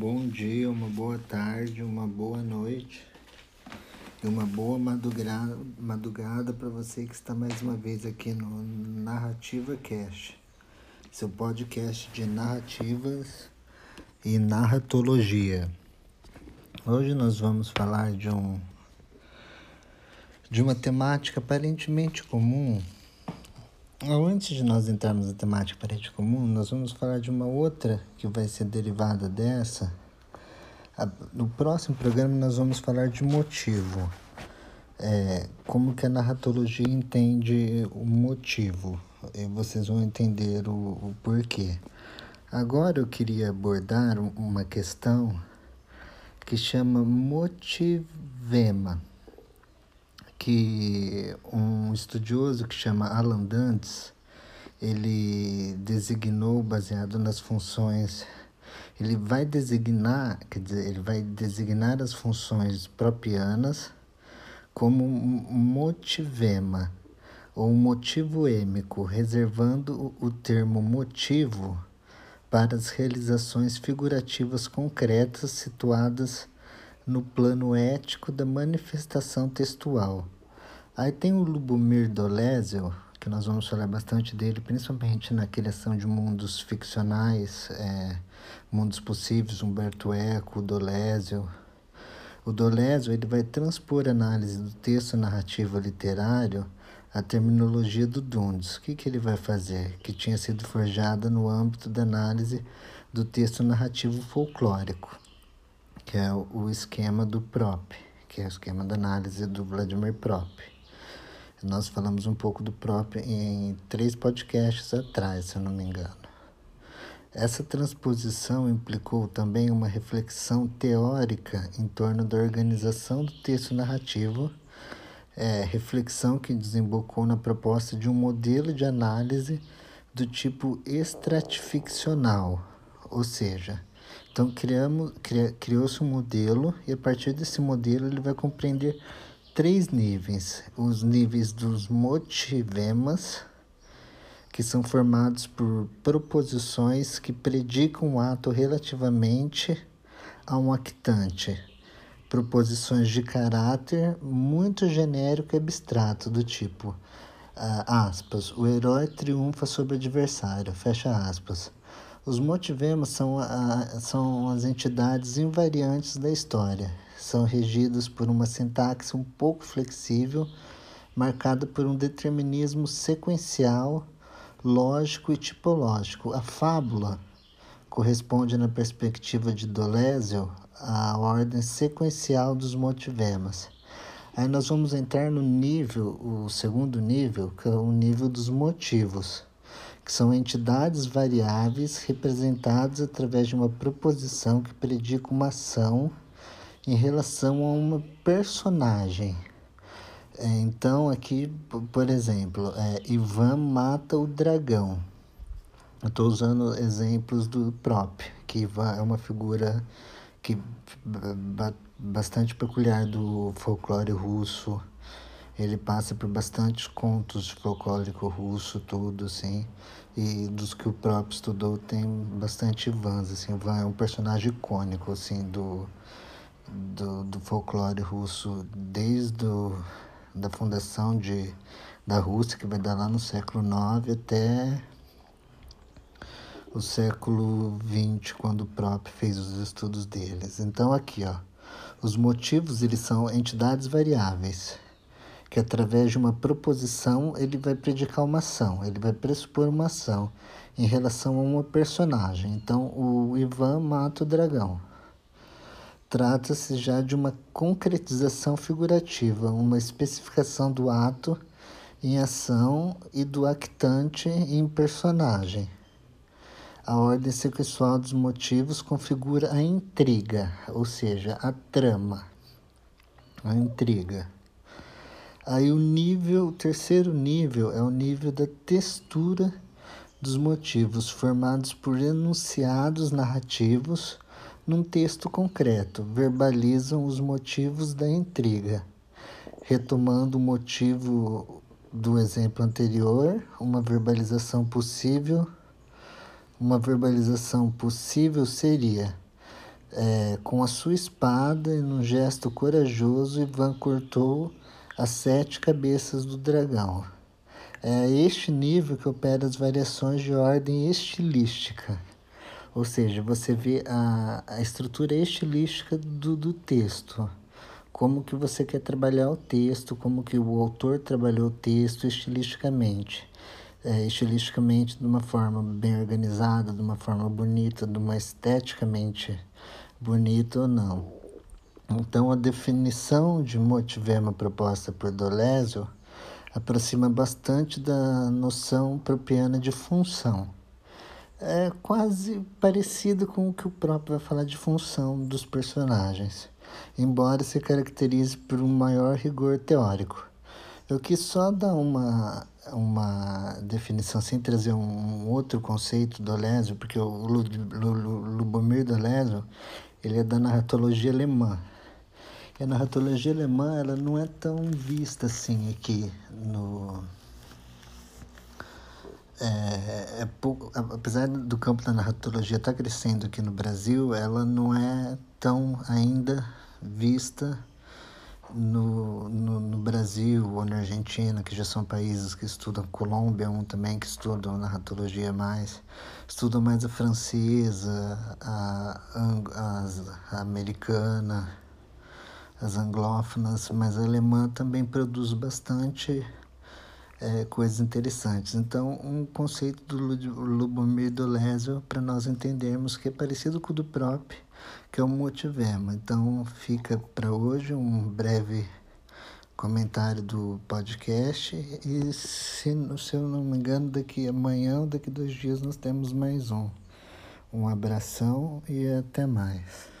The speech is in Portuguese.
bom dia, uma boa tarde, uma boa noite e uma boa madrugada, madrugada para você que está mais uma vez aqui no Narrativa Cast, seu podcast de narrativas e narratologia. Hoje nós vamos falar de um de uma temática aparentemente comum. Antes de nós entrarmos na temática aparentemente comum, nós vamos falar de uma outra que vai ser derivada dessa. No próximo programa nós vamos falar de motivo. É, como que a narratologia entende o motivo. E vocês vão entender o, o porquê. Agora eu queria abordar uma questão que chama motivema, que um estudioso que chama Alan Dantes, ele designou baseado nas funções ele vai designar, quer dizer, ele vai designar as funções propianas como motivema ou motivo êmico, reservando o termo motivo para as realizações figurativas concretas situadas no plano ético da manifestação textual. Aí tem o Lubomir Dolezio, que nós vamos falar bastante dele, principalmente na criação de mundos ficcionais, é, mundos possíveis, Humberto Eco, Dolezio. O Dolezio ele vai transpor a análise do texto narrativo literário a terminologia do Dundes. O que, que ele vai fazer? Que tinha sido forjada no âmbito da análise do texto narrativo folclórico, que é o esquema do Prop, que é o esquema da análise do Vladimir Prop. Nós falamos um pouco do Prop em três podcasts atrás, se eu não me engano. Essa transposição implicou também uma reflexão teórica em torno da organização do texto narrativo é, reflexão que desembocou na proposta de um modelo de análise do tipo estratificcional, ou seja, então criamos, criou-se um modelo e a partir desse modelo ele vai compreender três níveis: os níveis dos motivemas, que são formados por proposições que predicam o ato relativamente a um actante proposições de caráter muito genérico e abstrato, do tipo, uh, aspas, o herói triunfa sobre o adversário, fecha aspas. Os motivemos são, uh, são as entidades invariantes da história. São regidos por uma sintaxe um pouco flexível, marcada por um determinismo sequencial, lógico e tipológico. A fábula corresponde, na perspectiva de Dolezio, a ordem sequencial dos motivemas. Aí nós vamos entrar no nível, o segundo nível, que é o nível dos motivos, que são entidades variáveis representadas através de uma proposição que predica uma ação em relação a uma personagem. É, então, aqui, por exemplo, é, Ivan mata o dragão. Eu estou usando exemplos do Prop, que Ivan é uma figura que bastante peculiar do folclore russo. Ele passa por bastantes contos de folclórico russo, tudo assim. E dos que o próprio estudou tem bastante Ivans, assim. Ivan é um personagem icônico, assim, do, do, do folclore russo desde o, da fundação de, da Rússia, que vai dar lá no século IX, até o século XX, quando o próprio fez os estudos deles. Então aqui, ó, os motivos eles são entidades variáveis, que através de uma proposição ele vai predicar uma ação, ele vai pressupor uma ação em relação a uma personagem. Então o Ivan mata o dragão. Trata-se já de uma concretização figurativa, uma especificação do ato em ação e do actante em personagem. A ordem sequencial dos motivos configura a intriga, ou seja, a trama, a intriga. Aí o nível, o terceiro nível é o nível da textura dos motivos, formados por enunciados narrativos num texto concreto, verbalizam os motivos da intriga. Retomando o motivo do exemplo anterior, uma verbalização possível uma verbalização possível seria: É, com a sua espada e num gesto corajoso, Ivan cortou as sete cabeças do dragão. É a este nível que opera as variações de ordem estilística. Ou seja, você vê a, a estrutura estilística do, do texto. Como que você quer trabalhar o texto, como que o autor trabalhou o texto estilisticamente. É, estilisticamente de uma forma bem organizada, de uma forma bonita, de uma esteticamente bonita ou não. Então, a definição de motivema proposta por Dolezio aproxima bastante da noção propiana de função. É quase parecido com o que o próprio vai falar de função dos personagens, embora se caracterize por um maior rigor teórico. Eu quis só dar uma, uma definição sem trazer um outro conceito do Olésio, porque o Lubomir Dolésio ele é da narratologia alemã, e a narratologia alemã ela não é tão vista assim aqui no. É, é pouco, apesar do campo da narratologia estar tá crescendo aqui no Brasil, ela não é tão ainda vista no, no, no, Brasil ou na Argentina, que já são países que estudam, Colômbia é um também que estudam narratologia mais, estudam mais a francesa, a, a, a americana, as anglófonas, mas a alemã também produz bastante é, coisas interessantes. Então, um conceito do Lubomir Dolezio para nós entendermos que é parecido com o do próprio, que é o motivema. Então, fica para hoje um breve comentário do podcast e se, se eu não me engano daqui amanhã ou daqui dois dias nós temos mais um. Um abração e até mais.